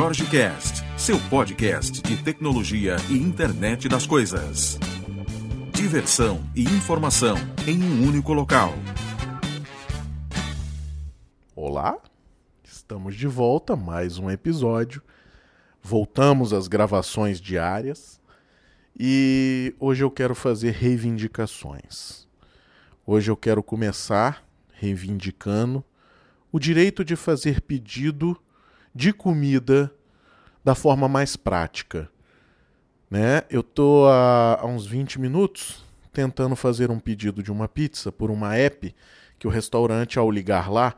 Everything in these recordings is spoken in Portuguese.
Jorge Cast, seu podcast de tecnologia e internet das coisas. Diversão e informação em um único local. Olá, estamos de volta, mais um episódio. Voltamos às gravações diárias e hoje eu quero fazer reivindicações. Hoje eu quero começar reivindicando o direito de fazer pedido de comida da forma mais prática. Né? Eu estou há, há uns 20 minutos tentando fazer um pedido de uma pizza por uma app que o restaurante, ao ligar lá,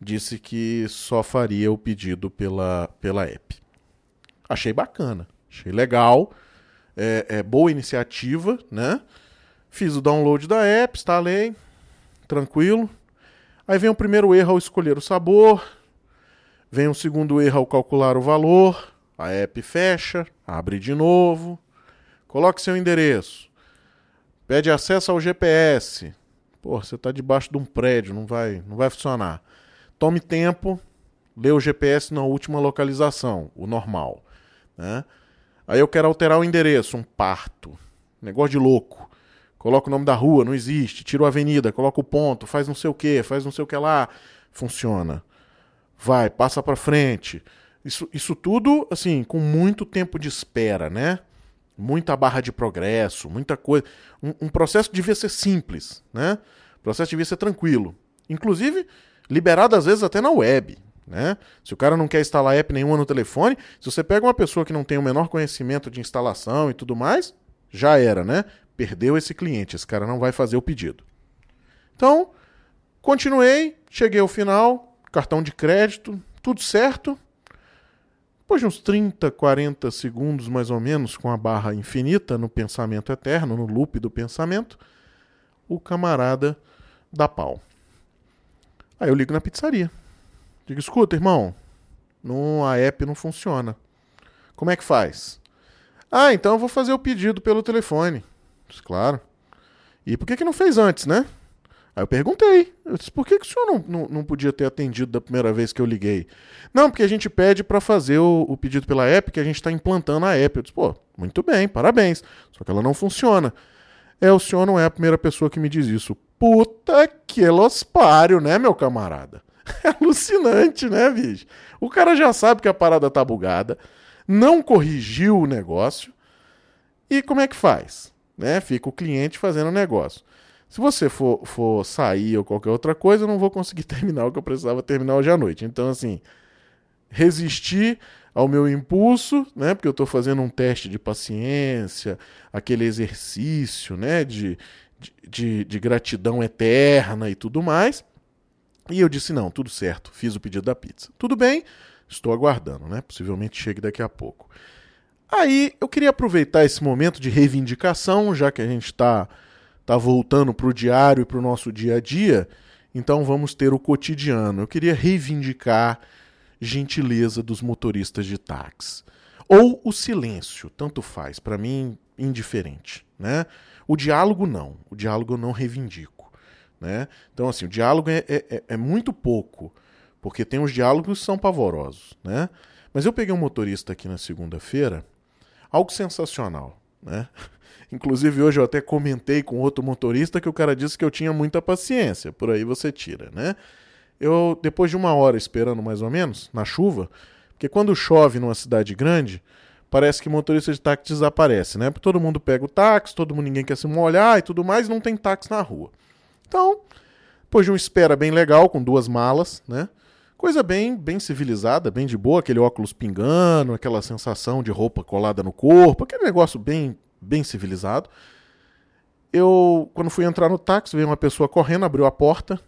disse que só faria o pedido pela, pela app. Achei bacana, achei legal, é, é boa iniciativa, né? Fiz o download da app, instalei, tranquilo. Aí vem o primeiro erro ao escolher o sabor, vem o segundo erro ao calcular o valor, a app fecha, abre de novo, coloque seu endereço, pede acesso ao GPS. Pô, você está debaixo de um prédio, não vai, não vai funcionar. Tome tempo, lê o GPS na última localização, o normal. Né? Aí eu quero alterar o endereço, um parto. Negócio de louco. Coloca o nome da rua, não existe. Tira a avenida, coloca o ponto, faz não sei o que, faz não sei o que lá. Funciona. Vai, passa para frente. Isso, isso tudo, assim, com muito tempo de espera, né? Muita barra de progresso, muita coisa. Um, um processo devia ser simples, né? O processo devia ser tranquilo. Inclusive, liberado às vezes até na web. Né? Se o cara não quer instalar app nenhuma no telefone, se você pega uma pessoa que não tem o menor conhecimento de instalação e tudo mais, já era, né? Perdeu esse cliente, esse cara não vai fazer o pedido. Então, continuei, cheguei ao final, cartão de crédito, tudo certo. Depois de uns 30, 40 segundos mais ou menos, com a barra infinita no pensamento eterno, no loop do pensamento, o camarada dá pau. Aí eu ligo na pizzaria. Digo, escuta, irmão, no, a app não funciona. Como é que faz? Ah, então eu vou fazer o pedido pelo telefone. Claro. E por que, que não fez antes, né? Aí eu perguntei. Eu disse, por que, que o senhor não, não, não podia ter atendido da primeira vez que eu liguei? Não, porque a gente pede para fazer o, o, pedido pela app, que a gente está implantando a app. Eu disse, pô, muito bem, parabéns. Só que ela não funciona. É, o senhor não é a primeira pessoa que me diz isso. Puta que lospário, né, meu camarada? É alucinante, né, bicho? O cara já sabe que a parada tá bugada, não corrigiu o negócio. E como é que faz? Né? Fica o cliente fazendo o negócio. Se você for, for sair ou qualquer outra coisa, eu não vou conseguir terminar o que eu precisava terminar hoje à noite. Então, assim, resistir ao meu impulso, né? Porque eu estou fazendo um teste de paciência, aquele exercício, né? De, de, de, gratidão eterna e tudo mais. E eu disse: não, tudo certo, fiz o pedido da pizza. Tudo bem, estou aguardando, né? Possivelmente chegue daqui a pouco. Aí eu queria aproveitar esse momento de reivindicação, já que a gente está tá voltando para o diário e para o nosso dia a dia, então vamos ter o cotidiano. Eu queria reivindicar gentileza dos motoristas de táxi. Ou o silêncio, tanto faz, para mim, indiferente. Né? O diálogo não, o diálogo eu não reivindico. Né? Então, assim, o diálogo é, é, é, é muito pouco, porque tem os diálogos que são pavorosos. Né? Mas eu peguei um motorista aqui na segunda-feira, algo sensacional. Né? Inclusive, hoje eu até comentei com outro motorista que o cara disse que eu tinha muita paciência, por aí você tira. Né? Eu, depois de uma hora esperando mais ou menos, na chuva, porque quando chove numa cidade grande, parece que motorista de táxi desaparece, né? Porque todo mundo pega o táxi, todo mundo ninguém quer se molhar e tudo mais, não tem táxi na rua. Então, depois de uma espera bem legal, com duas malas, né? Coisa bem, bem civilizada, bem de boa, aquele óculos pingando, aquela sensação de roupa colada no corpo, aquele negócio bem, bem civilizado. Eu, quando fui entrar no táxi, veio uma pessoa correndo, abriu a porta.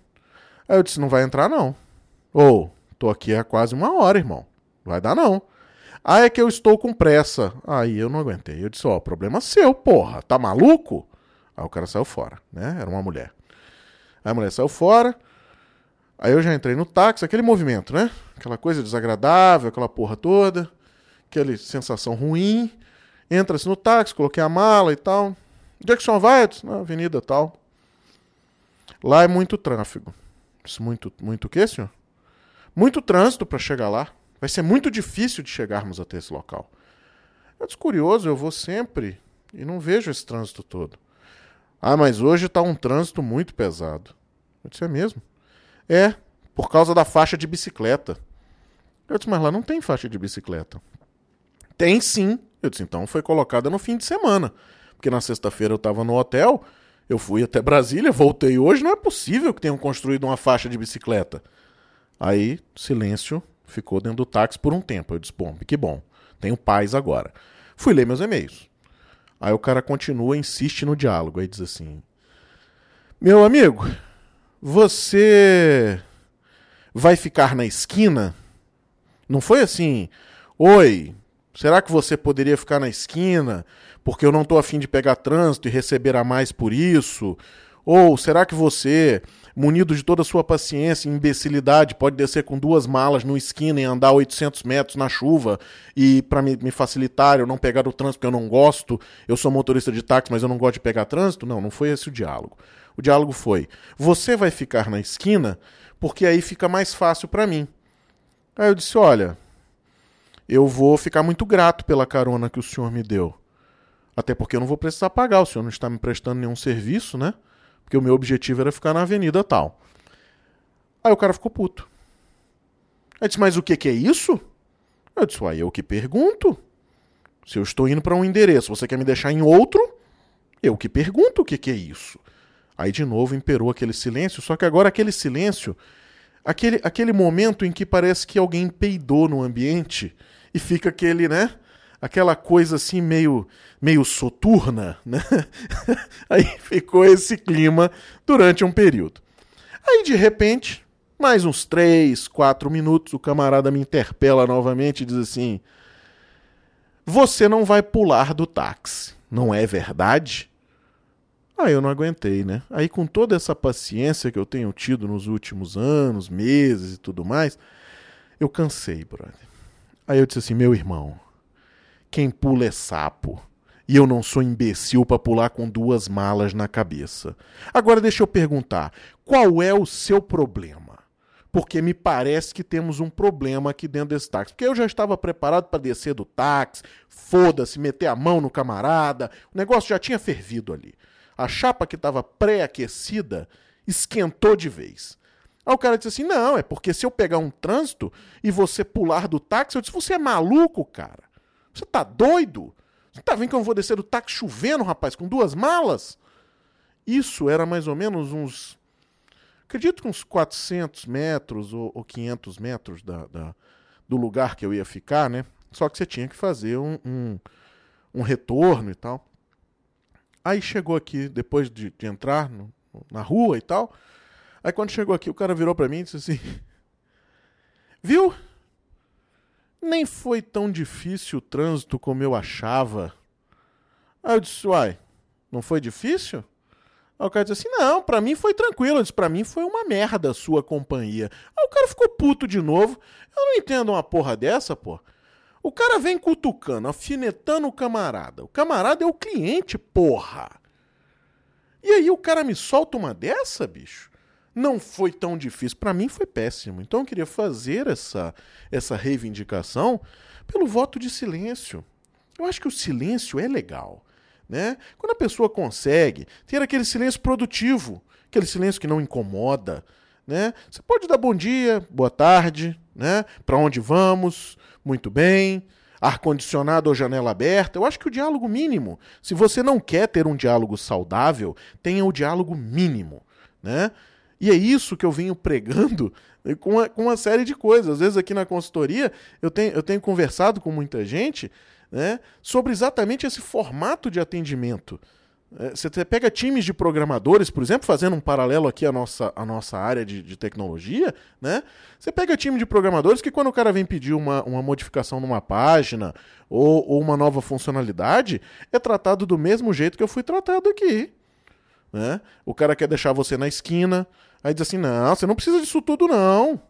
Aí eu disse: Não vai entrar, não. Ou, oh, tô aqui há quase uma hora, irmão. Não vai dar, não. Ah, é que eu estou com pressa. Aí eu não aguentei. Eu disse: Ó, oh, problema seu, porra. Tá maluco? Aí o cara saiu fora, né? Era uma mulher. Aí a mulher saiu fora. Aí eu já entrei no táxi, aquele movimento, né? Aquela coisa desagradável, aquela porra toda, aquela sensação ruim. Entra-se no táxi, coloquei a mala e tal. Onde é vai? Na avenida tal. Lá é muito tráfego. Muito, muito o quê, senhor? Muito trânsito para chegar lá. Vai ser muito difícil de chegarmos até esse local. Eu disse, curioso, eu vou sempre e não vejo esse trânsito todo. Ah, mas hoje está um trânsito muito pesado. Eu disse, é mesmo? É, por causa da faixa de bicicleta. Eu disse, mas lá não tem faixa de bicicleta. Tem sim. Eu disse, então foi colocada no fim de semana. Porque na sexta-feira eu estava no hotel, eu fui até Brasília, voltei hoje, não é possível que tenham construído uma faixa de bicicleta. Aí, silêncio, ficou dentro do táxi por um tempo. Eu disse, bom, que bom, tenho paz agora. Fui ler meus e-mails. Aí o cara continua, insiste no diálogo. Aí diz assim: Meu amigo, você vai ficar na esquina? Não foi assim, oi, será que você poderia ficar na esquina porque eu não estou afim de pegar trânsito e receber a mais por isso? Ou será que você, munido de toda a sua paciência e imbecilidade, pode descer com duas malas no esquina e andar 800 metros na chuva e para me, me, facilitar eu não pegar o trânsito porque eu não gosto, eu sou motorista de táxi, mas eu não gosto de pegar trânsito? Não, não foi esse o diálogo. O diálogo foi: você vai ficar na esquina porque aí fica mais fácil para mim. Aí eu disse: olha, eu vou ficar muito grato pela carona que o senhor me deu. Até porque eu não vou precisar pagar, o senhor não está me prestando nenhum serviço, né? Porque o meu objetivo era ficar na avenida tal. Aí o cara ficou puto. Aí disse: Mas o que, que é isso? Eu disse: Uai, eu que pergunto. Se eu estou indo para um endereço, você quer me deixar em outro? Eu que pergunto o que, que é isso. Aí de novo imperou aquele silêncio, só que agora aquele silêncio aquele, aquele momento em que parece que alguém peidou no ambiente e fica aquele, né? Aquela coisa assim meio, meio soturna, né? Aí ficou esse clima durante um período. Aí de repente, mais uns três, quatro minutos, o camarada me interpela novamente e diz assim: Você não vai pular do táxi, não é verdade? Aí eu não aguentei, né? Aí com toda essa paciência que eu tenho tido nos últimos anos, meses e tudo mais, eu cansei, brother. Aí eu disse assim, meu irmão, quem pula é sapo. E eu não sou imbecil para pular com duas malas na cabeça. Agora deixa eu perguntar, qual é o seu problema? Porque me parece que temos um problema aqui dentro desse táxi. Porque eu já estava preparado para descer do táxi, foda-se, meter a mão no camarada, o negócio já tinha fervido ali. A chapa que estava pré-aquecida esquentou de vez. Aí o cara disse assim: não, é porque se eu pegar um trânsito e você pular do táxi, eu disse: você é maluco, cara? Você tá doido? Você tá vendo que eu vou descer do táxi chovendo, rapaz, com duas malas? Isso era mais ou menos uns. Acredito que uns 400 metros ou, ou 500 metros da, da, do lugar que eu ia ficar, né? Só que você tinha que fazer um, um, um retorno e tal. Aí chegou aqui, depois de, de entrar no, na rua e tal. Aí quando chegou aqui, o cara virou para mim e disse assim: Viu? Nem foi tão difícil o trânsito como eu achava. Aí eu disse: Uai, não foi difícil? Aí o cara disse assim: Não, pra mim foi tranquilo. Eu disse: Pra mim foi uma merda a sua companhia. Aí o cara ficou puto de novo. Eu não entendo uma porra dessa, pô. O cara vem cutucando, afinetando o camarada. O camarada é o cliente, porra. E aí o cara me solta uma dessa, bicho? Não foi tão difícil. Para mim foi péssimo. Então eu queria fazer essa, essa reivindicação pelo voto de silêncio. Eu acho que o silêncio é legal. Né? Quando a pessoa consegue ter aquele silêncio produtivo, aquele silêncio que não incomoda, né? Você pode dar bom dia, boa tarde, né? Para onde vamos? Muito bem. Ar-condicionado ou janela aberta? Eu acho que o diálogo mínimo. Se você não quer ter um diálogo saudável, tenha o diálogo mínimo, né? E é isso que eu venho pregando com uma, com uma série de coisas. Às vezes aqui na consultoria eu tenho, eu tenho conversado com muita gente né, sobre exatamente esse formato de atendimento. É, você pega times de programadores, por exemplo, fazendo um paralelo aqui à nossa, à nossa área de, de tecnologia, né? Você pega time de programadores que quando o cara vem pedir uma, uma modificação numa página ou, ou uma nova funcionalidade, é tratado do mesmo jeito que eu fui tratado aqui. Né? O cara quer deixar você na esquina, aí diz assim, não, você não precisa disso tudo não.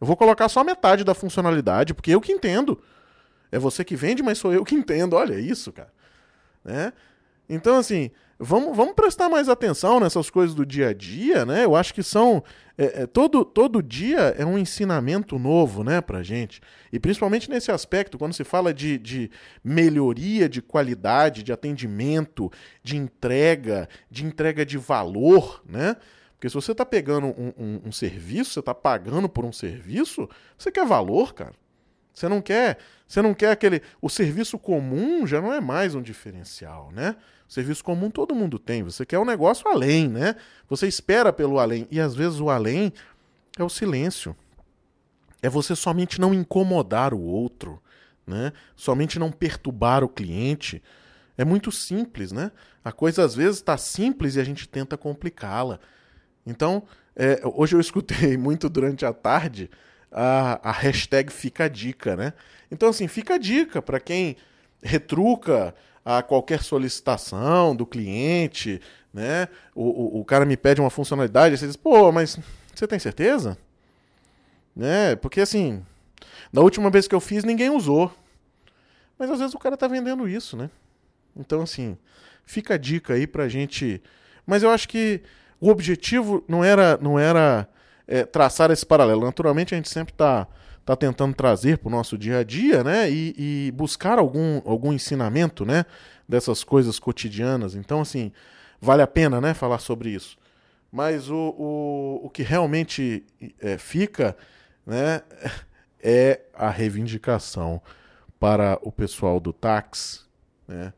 Eu vou colocar só metade da funcionalidade, porque eu que entendo. É você que vende, mas sou eu que entendo. Olha isso, cara. Né? Então, assim, vamos, vamos prestar mais atenção nessas coisas do dia a dia, né? Eu acho que são. É, é, todo, todo dia é um ensinamento novo, né, pra gente. E principalmente nesse aspecto, quando se fala de, de melhoria de qualidade, de atendimento, de entrega, de entrega de valor, né? Porque se você está pegando um, um, um, serviço, você está pagando por um serviço, você quer valor, cara. Você não quer, você não quer aquele. O serviço comum já não é mais um diferencial, né? Serviço comum todo mundo tem. Você quer um negócio além, né? Você espera pelo além. E às vezes o além é o silêncio. É você somente não incomodar o outro, né? Somente não perturbar o cliente. É muito simples, né? A coisa às vezes está simples e a gente tenta complicá-la. Então, é, hoje eu escutei muito durante a tarde a, a hashtag Fica a Dica, né? Então, assim, fica a dica para quem retruca a qualquer solicitação do cliente, né? O, o, o, cara me pede uma funcionalidade, você diz, pô, mas você tem certeza? Né? Porque assim, na última vez que eu fiz, ninguém usou. Mas às vezes o cara tá vendendo isso, né? Então, assim, fica a dica aí pra gente. Mas eu acho que o objetivo não era, não era é, traçar esse paralelo. Naturalmente, a gente sempre está tá tentando trazer para o nosso dia a dia, né? E, e, buscar algum, algum ensinamento, né? Dessas coisas cotidianas. Então, assim, vale a pena, né? Falar sobre isso. Mas o, o, o que realmente é, fica, né? É a reivindicação para o pessoal do táxi, né?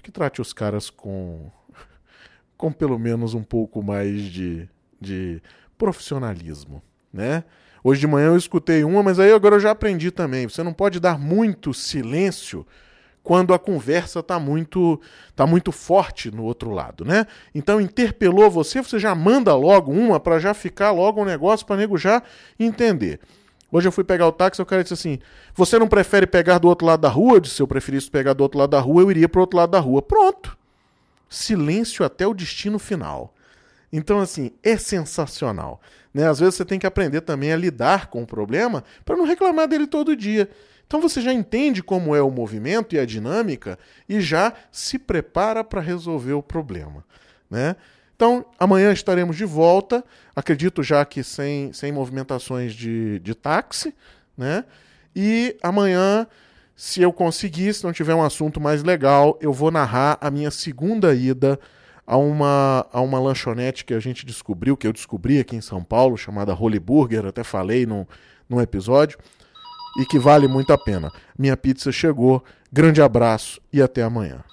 Que trate os caras com, com pelo menos um pouco mais de, de profissionalismo, né? Hoje de manhã eu escutei uma, mas aí agora eu já aprendi também. Você não pode dar muito silêncio quando a conversa está muito tá muito forte no outro lado, né? Então interpelou você, você já manda logo uma para já ficar logo um negócio para nego já entender. Hoje eu fui pegar o táxi, o cara disse assim: "Você não prefere pegar do outro lado da rua?" Eu disse: "Se eu preferisse pegar do outro lado da rua, eu iria para o outro lado da rua." Pronto. Silêncio até o destino final. Então, assim, é sensacional. Né? Às vezes você tem que aprender também a lidar com o problema para não reclamar dele todo dia. Então você já entende como é o movimento e a dinâmica e já se prepara para resolver o problema. Né? Então, amanhã estaremos de volta, acredito já que sem, sem movimentações de, de táxi, né? E amanhã, se eu conseguir, se não tiver um assunto mais legal, eu vou narrar a minha segunda ida a uma, a uma lanchonete que a gente descobriu, que eu descobri aqui em São Paulo, chamada Holy Burger, até falei num, num episódio, e que vale muito a pena. Minha pizza chegou, grande abraço e até amanhã.